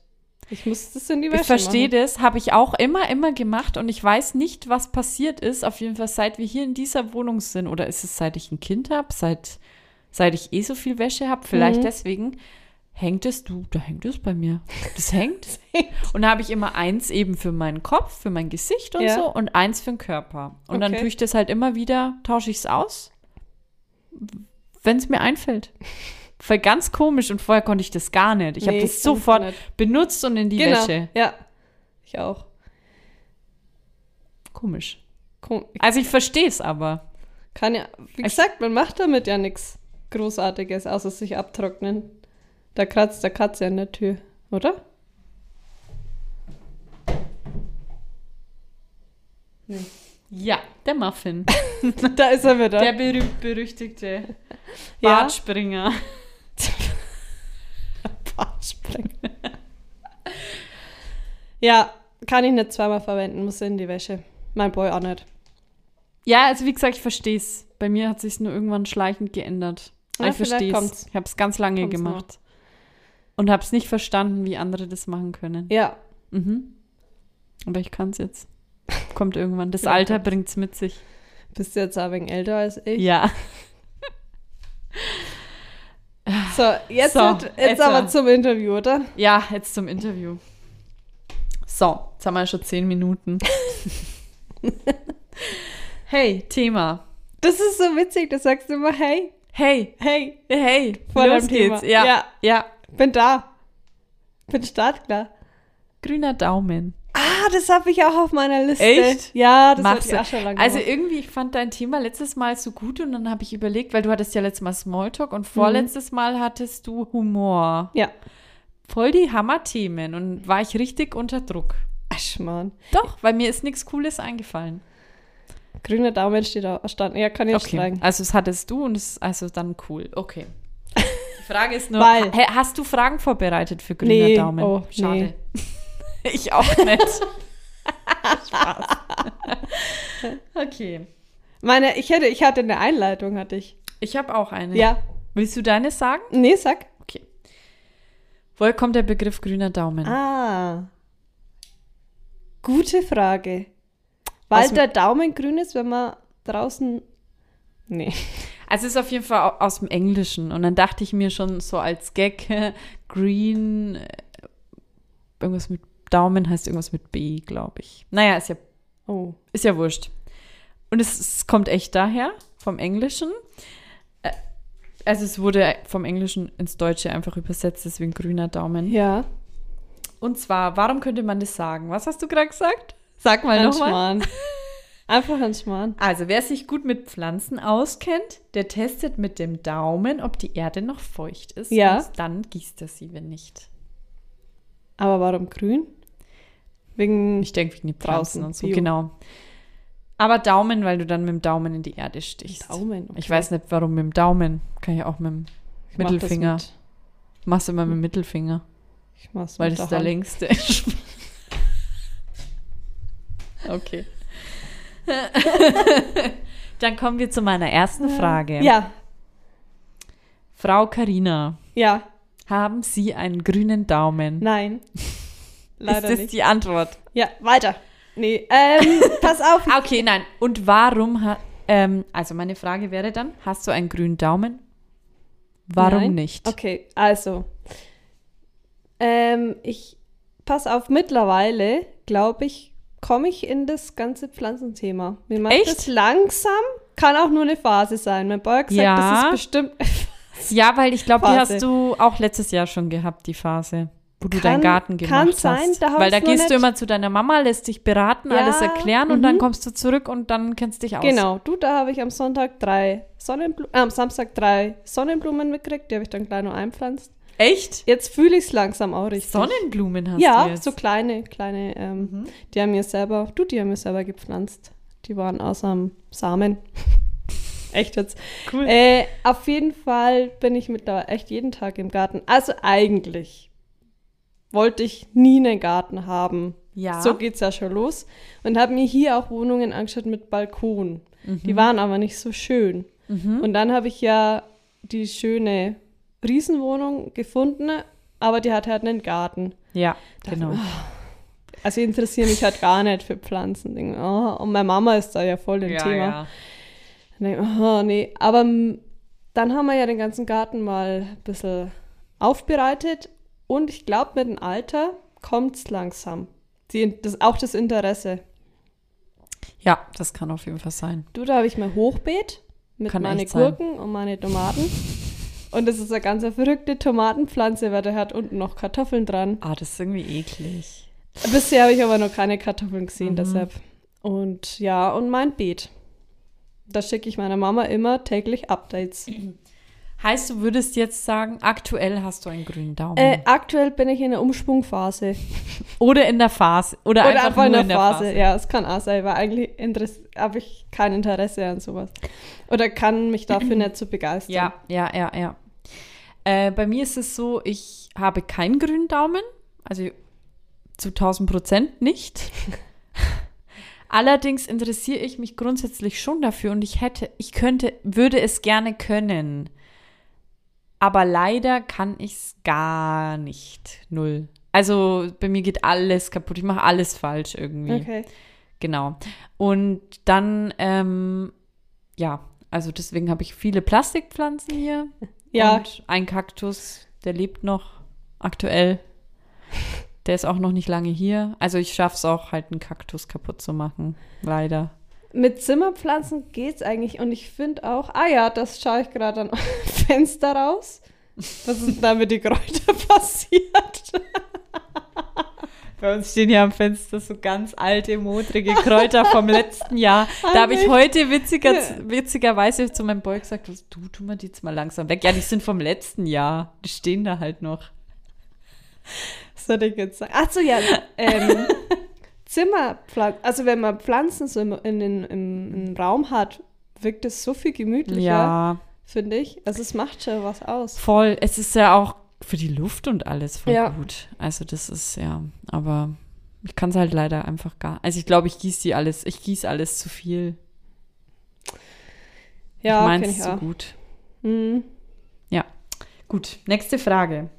Ich muss das in die Wäsche Ich verstehe das, habe ich auch immer, immer gemacht und ich weiß nicht, was passiert ist. Auf jeden Fall, seit wir hier in dieser Wohnung sind oder ist es seit ich ein Kind habe, seit, seit ich eh so viel Wäsche habe, vielleicht Mhm. deswegen hängt es, du, da hängt es bei mir. Das hängt. und da habe ich immer eins eben für meinen Kopf, für mein Gesicht und Ja. so und eins für den Körper. Und dann Okay. tue ich das halt immer wieder, tausche ich es aus, wenn es mir einfällt. Voll ganz komisch und vorher konnte ich das gar nicht. Ich habe Nee, das ich kann's sofort nicht. benutzt und in die Genau. Wäsche. Ja. Ich auch. Komisch. Kom- Also ich verstehe es aber. Kann ja, wie gesagt, man macht damit ja nichts Großartiges, außer sich abtrocknen. Da kratzt der Katze an der Tür, oder? Ja, der Muffin. da ist er wieder. Der berühmt-berüchtigte Ja. Bartspringer. Bartspringen. Ja, kann ich nicht zweimal verwenden, muss in die Wäsche. Mein Boy auch nicht. Ja, also wie gesagt, ich verstehe es. Bei mir hat sich nur irgendwann schleichend geändert. Ja, ich verstehe es. Ich habe es ganz lange Kommt's gemacht. Und habe es nicht verstanden, wie andere das machen können. Ja, Mhm. Aber ich kann es jetzt. Kommt irgendwann. Das Alter bringt es mit sich. bist du jetzt ein wenig älter als ich? Ja. So, jetzt, So, wird- jetzt jetzt, aber zum Interview, oder? Ja, jetzt zum Interview. So, jetzt haben wir schon zehn Minuten. hey, Thema. Das ist so witzig, du sagst immer, hey, Hey, hey, hey, Vor los deinem Thema. geht's. Ja, Ja. ja, bin da. Bin startklar. Grüner Daumen. Ah, das habe ich auch auf meiner Liste. Echt? Ja, das hatte ich auch schon lange Also gemacht. irgendwie, ich fand dein Thema letztes Mal so gut und dann habe ich überlegt, weil du hattest ja letztes Mal Smalltalk und vorletztes Mal hattest du Humor. Ja. Voll die Hammerthemen und war ich richtig unter Druck. Aschmann. Doch, weil mir ist nichts Cooles eingefallen. Grüner Daumen steht da stand. Ja, kann ich Okay, streichen. also es hattest du und es ist also dann cool. Okay. Die Frage ist nur, Weil- hast du Fragen vorbereitet für grüner Nee, Daumen? oh, Schade. ich auch nicht. Spaß. okay. Meine, ich hätte, ich hatte eine Einleitung, hatte ich. Ich habe auch eine. Ja. Willst du deine sagen? Nee, sag. Woher kommt der Begriff grüner Daumen? Ah. Gute Frage. Weil Aus der Daumen grün ist, wenn man draußen. Nee. Also es ist auf jeden Fall au- aus dem Englischen. Und dann dachte ich mir schon so als Gag, Green, äh, irgendwas mit Daumen heißt irgendwas mit B, glaube ich. Naja, ist ja, Oh. ist ja wurscht. Und es, es kommt echt daher, vom Englischen. Also es wurde vom Englischen ins Deutsche einfach übersetzt, deswegen grüner Daumen. Ja. Und zwar, warum könnte man das sagen? Was hast du gerade gesagt? Sag mal nochmal. Einfach ein Schmarrn. Also, wer sich gut mit Pflanzen auskennt, der testet mit dem Daumen, ob die Erde noch feucht ist. Ja. Und dann gießt er sie, wenn nicht. Aber warum grün? Wegen. Ich denke wegen den Pflanzen Draußen, und so, Bio. genau. Aber Daumen, weil du dann mit dem Daumen in die Erde stichst. Daumen. Ich weiß nicht, warum mit dem Daumen. Kann ich auch mit dem Ich mach das Mittelfinger. mit- Machst du immer mit dem Mittelfinger, Ich mach's weil mit das ist der Hand. längste. okay. dann kommen wir zu meiner ersten Frage. Ja, Frau Karina, ja, haben Sie einen grünen Daumen? nein. Leider ist das nicht. die Antwort? Ja, weiter. Nee, ähm, pass auf. Ah, Okay, nein. Und warum ähm, also meine Frage wäre dann, hast du einen grünen Daumen? Warum Nein. nicht? Okay, also. Ähm, ich, pass auf, mittlerweile, glaube ich, komme ich in das ganze Pflanzenthema. Mir macht Echt? das langsam, kann auch nur eine Phase sein. Mein Boy hat gesagt, Ja. das ist bestimmt. Ja, weil ich glaube, die hast du auch letztes Jahr schon gehabt, die Phase, wo du Kann- deinen Garten gemacht kann hast. sein, da weil da gehst du immer zu deiner Mama, lässt dich beraten, Ja, alles erklären und dann mhm. kommst du zurück und dann kennst dich aus. Genau, du, da habe ich am Sonntag drei Sonnenblumen, äh, am Samstag drei Sonnenblumen mitgekriegt, die habe ich dann gleich noch einpflanzt. Echt? Jetzt fühle ich es langsam auch richtig. Sonnenblumen hast Ja, du jetzt. so kleine, kleine, ähm, Mhm. die haben mir selber, du, die haben mir selber gepflanzt. Die waren aus am Samen. echt jetzt. Cool. Äh, auf jeden Fall bin ich mittlerweile echt jeden Tag im Garten. Also eigentlich wollte ich nie einen Garten haben. ja. So geht's ja schon los. Und habe mir hier auch Wohnungen angeschaut mit Balkon. Mhm. Die waren aber nicht so schön. Und dann habe ich ja die schöne Riesenwohnung gefunden, aber die hat halt einen Garten. ja, genau. Also ich interessiere mich halt gar nicht für Pflanzen. Denk, oh, und meine Mama ist da ja voll im ja, Thema. ja. Denk, oh, nee. Aber dann haben wir ja den ganzen Garten mal ein bisschen aufbereitet und ich glaube, mit dem Alter kommt es langsam. Die, das, auch das Interesse. ja, das kann auf jeden Fall sein. Du, da habe ich mein Hochbeet mit Kann meine echt sein. Gurken und meine Tomaten. Und das ist eine ganz verrückte Tomatenpflanze, weil der hat unten noch Kartoffeln dran. Ah, das ist irgendwie eklig. Bisher habe ich aber noch keine Kartoffeln gesehen, Mhm. deshalb. Und ja, und mein Beet. Da schicke ich meiner Mama immer täglich Updates. Heißt, du würdest jetzt sagen, aktuell hast du einen grünen Daumen. Äh, aktuell bin ich in der Umschwungphase. oder in der Phase. Oder, Oder einfach, nur in der Phase. Phase. Ja, es kann auch sein, weil eigentlich habe ich kein Interesse an sowas. Oder kann mich dafür nicht so begeistern. Ja, ja, ja, ja. Äh, bei mir ist es so, ich habe keinen grünen Daumen. Also zu 1000 Prozent nicht. Allerdings interessiere ich mich grundsätzlich schon dafür und ich hätte, ich könnte, würde es gerne können. Aber leider kann ich es gar nicht. Null. Also bei mir geht alles kaputt. Ich mache alles falsch irgendwie. Okay. Genau. Und dann, ähm, ja, also deswegen habe ich viele Plastikpflanzen hier. Ja. Und ein Kaktus, der lebt noch aktuell. Der ist auch noch nicht lange hier. Also ich schaffe es auch, halt einen Kaktus kaputt zu machen. Leider. Mit Zimmerpflanzen geht's eigentlich. Und ich finde auch, ah ja, das schaue ich gerade an Fenster raus. Was ist da mit den Kräutern passiert? Bei uns stehen hier am Fenster so ganz alte, modrige Kräuter vom letzten Jahr. Da habe ich heute witziger, witzigerweise zu meinem Boy gesagt, du, tu mal die jetzt mal langsam weg. Ja, die sind vom letzten Jahr. Die stehen da halt noch. Was soll ich jetzt sagen? Ach so, ja. Ähm, Zimmerpflanzen, also wenn man Pflanzen so im, in, in, im, Raum hat, wirkt es so viel gemütlicher, Ja, finde ich. Also es macht schon was aus. voll. Es ist ja auch für die Luft und alles voll Ja. gut. Also das ist ja, aber ich kann es halt leider einfach gar. Also ich glaube, ich gieße die alles, ich gieße alles zu viel. Ja, ich meine es zu auch. gut. Mhm. Gut, nächste Frage.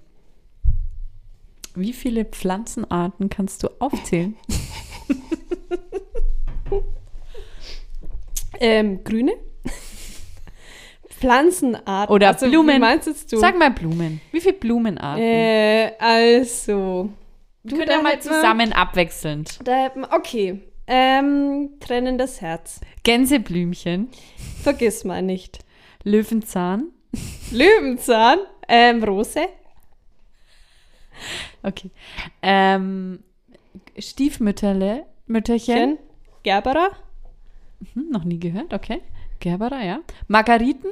Wie viele Pflanzenarten kannst du aufzählen? ähm, grüne. Pflanzenarten. Oder also, Blumen. Wie meinst jetzt du? Sag mal Blumen. Wie viele Blumenarten? Äh, also. Wir können ja mal zusammen abwechselnd. Da okay. Ähm, trennendes Herz. Gänseblümchen, Vergiss mal nicht. Löwenzahn. Löwenzahn. Ähm, Rose. Okay. Ähm, Stiefmütterle, Mütterchen. Chen. Gerbera. Hm, noch nie gehört, okay. Gerbera, ja. Margariten,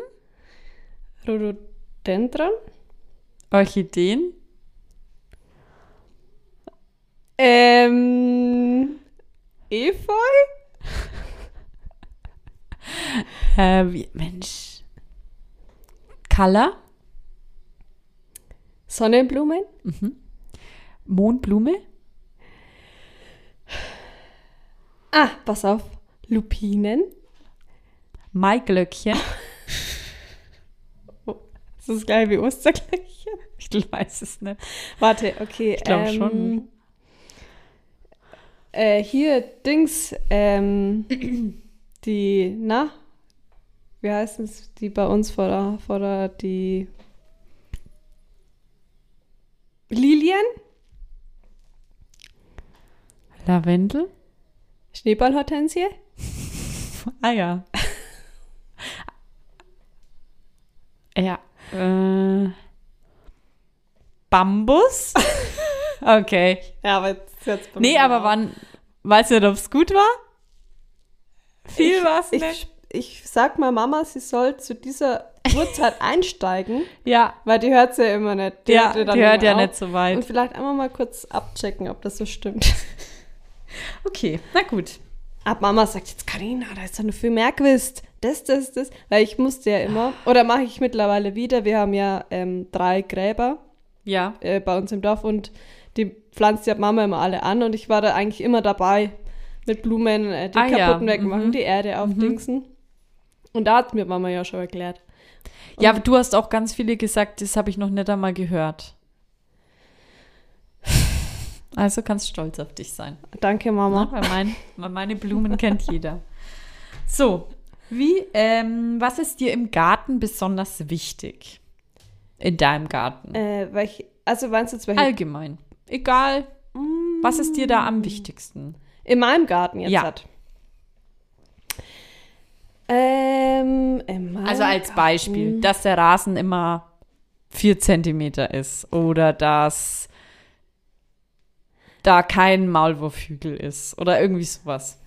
Rhododendron. Orchideen, Ähm, Efeu. äh, wie, Mensch. Color, Sonnenblumen. Mondblume, Ah, pass auf. Lupinen. Maiglöckchen. Das ist geil wie Osterglöckchen. Ich weiß es nicht. Warte, okay. Ich glaub ähm, schon. Äh, hier, Dings, ähm, die, na, wie heißt es, die bei uns vor der, vor der, die Lilien, Lavendel. Schneeballhortensie, Ah ja. ja. Äh, Bambus. okay. Ja, aber jetzt, jetzt Nee, aber auch. wann, weißt du nicht, ob es gut war? Viel ich, war's ich, nicht. ich sag mal Mama, sie soll zu dieser Uhrzeit einsteigen, Ja, weil die hört ja immer nicht. ja, hört die hört ja auf. nicht so Und weit. vielleicht einmal mal kurz abchecken, ob das so stimmt. Okay, na gut. Ab Mama sagt jetzt, Karina, da ist doch noch viel mehr gewusst. Das, das, das. Weil ich musste ja immer, oder mache ich mittlerweile wieder, wir haben ja ähm, drei Gräber Ja, äh, bei uns im Dorf und die pflanzt ja Mama immer alle an und ich war da eigentlich immer dabei mit Blumen, äh, die Ah, ja. kaputten wegmachen, Mhm. die Erde aufdingsen. Und da hat mir Mama ja schon erklärt. Ja, aber du hast auch ganz viele gesagt, das habe ich noch nicht einmal gehört. Also kannst stolz auf dich sein. Danke, Mama. weil, mein, weil meine Blumen kennt jeder. So, wie, ähm, was ist dir im Garten besonders wichtig? In deinem Garten? Äh, welch, also meinst du jetzt welche? Allgemein. Egal. Was ist dir da am wichtigsten? In meinem Garten jetzt Ja. hat. Ähm, meinem Also als. Beispiel, dass der Rasen immer vier Zentimeter ist oder dass da kein Maulwurfhügel ist oder irgendwie sowas.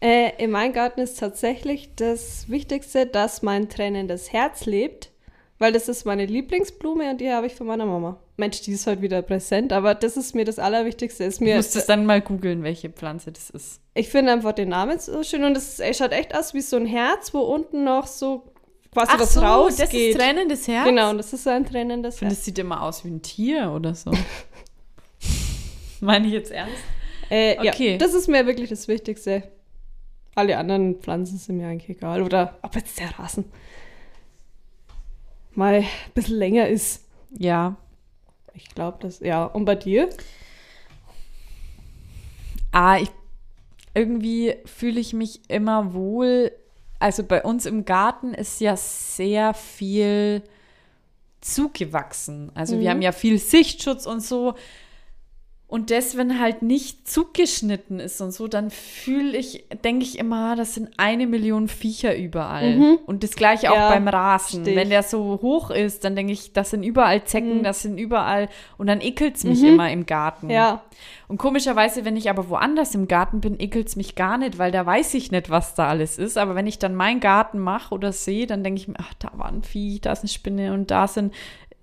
Äh, in meinem Garten ist tatsächlich das Wichtigste, dass mein tränendes Herz lebt, weil das ist meine Lieblingsblume und die habe ich von meiner Mama. Mensch, die ist heute wieder präsent, aber das ist mir das Allerwichtigste. Ist Du mir, musst es dann mal googeln, welche Pflanze das ist. ich finde einfach den Namen so schön und es schaut echt aus wie so ein Herz, wo unten noch so quasi was rausgeht. das ist tränendes Herz? Genau, und das ist so ein tränendes Ich finde, Herz. es sieht immer aus wie ein Tier oder so. Meine ich jetzt ernst? Äh, Okay. Ja, das ist mir wirklich das Wichtigste. Alle anderen Pflanzen sind mir eigentlich egal. Oder ob jetzt der Rasen mal ein bisschen länger ist. Ja. Ich glaube, das, ja. Und bei dir? Ah, ich, irgendwie fühle ich mich immer wohl. Also bei uns im Garten ist ja sehr viel zugewachsen. Also wir haben ja viel Sichtschutz und so. Und das, wenn halt nicht zugeschnitten ist und so, dann fühle ich, denke ich immer, das sind eine Million Viecher überall. Und das gleiche auch Ja, beim Rasen. versteh ich. Wenn der so hoch ist, dann denke ich, das sind überall Zecken, Mhm. das sind überall. Und dann ekelt es mich immer im Garten. Ja. Und komischerweise, wenn ich aber woanders im Garten bin, ekelt es mich gar nicht, weil da weiß ich nicht, was da alles ist. Aber wenn ich dann meinen Garten mache oder sehe, dann denke ich mir, ach, da war ein Vieh, da ist eine Spinne und da sind,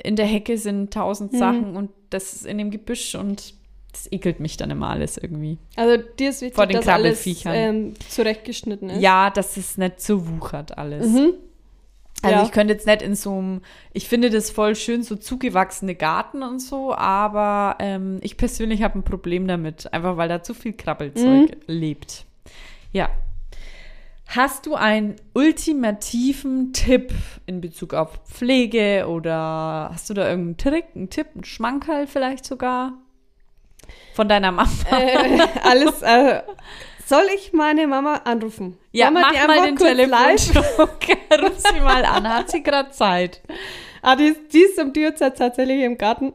in der Hecke sind tausend Sachen und das ist in dem Gebüsch und das ekelt mich dann immer alles irgendwie. Also dir ist wichtig, Vor den dass alles ähm, zurechtgeschnitten ist. Ja, dass es nicht so wuchert alles. Mhm. Also Ja. ich könnte jetzt nicht in so einem, ich finde das voll schön, so zugewachsene Garten und so, aber ähm, ich persönlich habe ein Problem damit, einfach weil da zu viel Krabbelzeug lebt. Ja. Hast du einen ultimativen Tipp in Bezug auf Pflege oder hast du da irgendeinen Trick, einen Tipp, einen Schmankerl vielleicht sogar? Von deiner Mama. Äh, alles. Äh, soll ich meine Mama anrufen? Ja, wir mach mal den? Telefonjoker. Ruf sie mal an. Hat sie gerade Zeit? Ah, die, ist- die ist um die Uhrzeit tatsächlich im Garten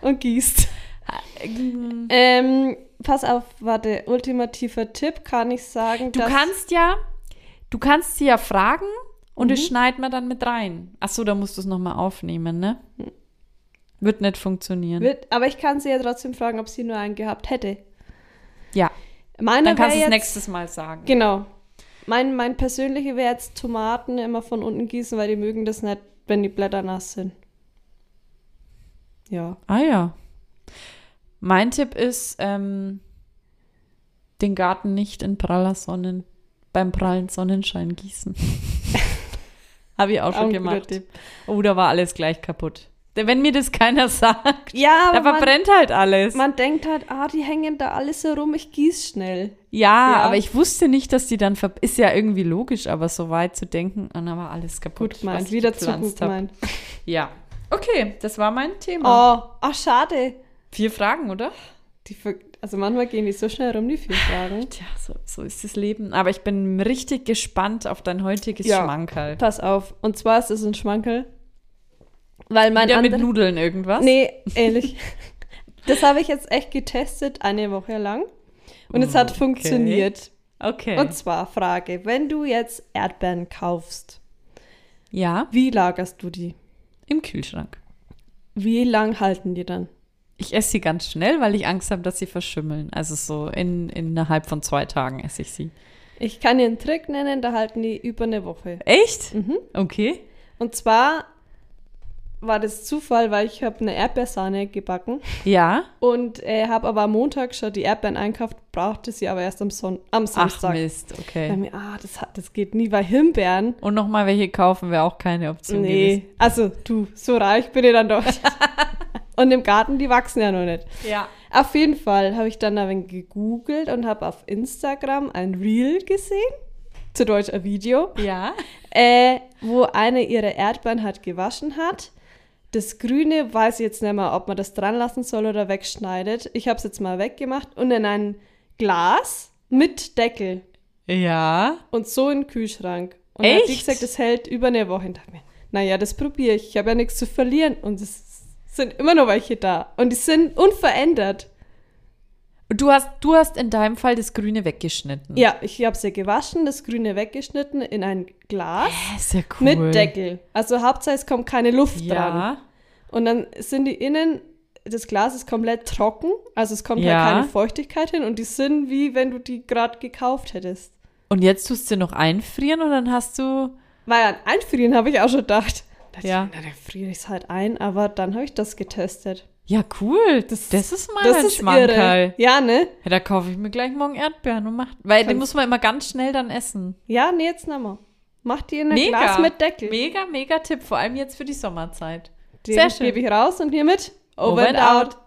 und gießt. Ähm, pass auf, warte, ultimativer Tipp kann ich sagen, Du kannst ja, du kannst sie ja fragen und das schneiden wir dann mit rein. Ach so, da musst du es nochmal aufnehmen, ne? Wird nicht funktionieren. wird, aber ich kann sie ja trotzdem fragen, ob sie nur einen gehabt hätte. ja, Meine dann kannst du es nächstes Mal sagen. Genau. Mein, mein persönliche wäre jetzt Tomaten immer von unten gießen, weil die mögen das nicht, wenn die Blätter nass sind. Ja. Ah ja. Mein Tipp ist, ähm, den Garten nicht in praller Sonnen, beim prallen Sonnenschein gießen. Habe ich auch Auch schon guter gemacht. Oh, da war alles gleich kaputt. Wenn mir das keiner sagt, Ja, da aber man, verbrennt halt alles. man denkt halt, ah, die hängen da alles so rum, ich gieß schnell. ja, Ja. aber ich wusste nicht, dass die dann ver ist ja irgendwie logisch, aber so weit zu denken, und dann war alles kaputt. Gut ich wieder zu gut hab. gemeint. Ja. Okay, das war mein Thema. Oh, ach, schade. Vier Fragen, oder? Die, also manchmal gehen die so schnell rum, die vier Fragen. Tja, so, so ist das Leben. Aber ich bin richtig gespannt auf dein heutiges Ja. Schmankerl. Pass auf. Und zwar ist es ein Schmankel. Weil mein Wieder mit Nudeln irgendwas? Nee, ähnlich. das habe ich jetzt echt getestet, eine Woche lang. Und es hat Okay. funktioniert. Okay. Und zwar Frage, wenn du jetzt Erdbeeren kaufst, ja, wie lagerst du die? im Kühlschrank. Wie lang halten die dann? Ich esse sie ganz schnell, weil ich Angst habe, dass sie verschimmeln. Also so in, innerhalb von zwei Tagen esse ich sie. Ich kann dir einen Trick nennen, da halten die über eine Woche. Echt? Mhm. Okay. Und zwar war das Zufall, weil ich habe eine Erdbeersahne gebacken Ja. und äh, habe aber am Montag schon die Erdbeeren einkauft, brauchte sie aber erst am, Son am Ach Samstag. Mist, Da okay. mir, ah, das, hat, das geht nie, weil Himbeeren. Und nochmal welche kaufen wäre auch keine Option gewesen. Nee, also du, so reich bin ich dann doch. und im Garten, die wachsen ja noch nicht. Ja. Auf jeden Fall habe ich dann ein wenig gegoogelt und habe auf Instagram ein Reel gesehen, zu Deutsch ein Video, Ja. äh, wo eine ihre Erdbeeren halt gewaschen hat. Das Grüne weiß ich jetzt nicht mehr, ob man das dran lassen soll oder wegschneidet. Ich habe es jetzt mal weggemacht und in ein Glas mit Deckel Ja. und so in den Kühlschrank. Und hat Echt? gesagt, das hält über eine Woche. Und dachte mir, naja, das probiere ich. Ich habe ja nichts zu verlieren. Und es sind immer noch welche da. Und die sind unverändert. Du hast, du hast in deinem Fall das Grüne weggeschnitten. Ja, ich habe sie gewaschen, das Grüne weggeschnitten in ein Glas Hä, Sehr cool. mit Deckel. Also Hauptsache es kommt keine Luft dran. Ja. Und dann sind die innen, das Glas ist komplett trocken, also es kommt Ja. halt keine Feuchtigkeit hin und die sind wie wenn du die gerade gekauft hättest. Und jetzt tust du noch einfrieren und dann hast du. Weil an Einfrieren habe ich auch schon gedacht. Da Ja. ja. Na, dann friere ich es halt ein, aber dann habe ich das getestet. Ja, cool. Das, das ist mal Das ein ist Schmankerl. irre. Ja, ne? Ja, da kaufe ich mir gleich morgen Erdbeeren und mach. Weil die Kannst- muss man immer ganz schnell dann essen. Ja, nee, jetzt nicht mehr. Mach die in ein Mega. Glas mit Deckel. Mega, mega Tipp. Vor allem jetzt für die Sommerzeit. Den Sehr schön. gebe ich raus und hiermit Over over and and out. out.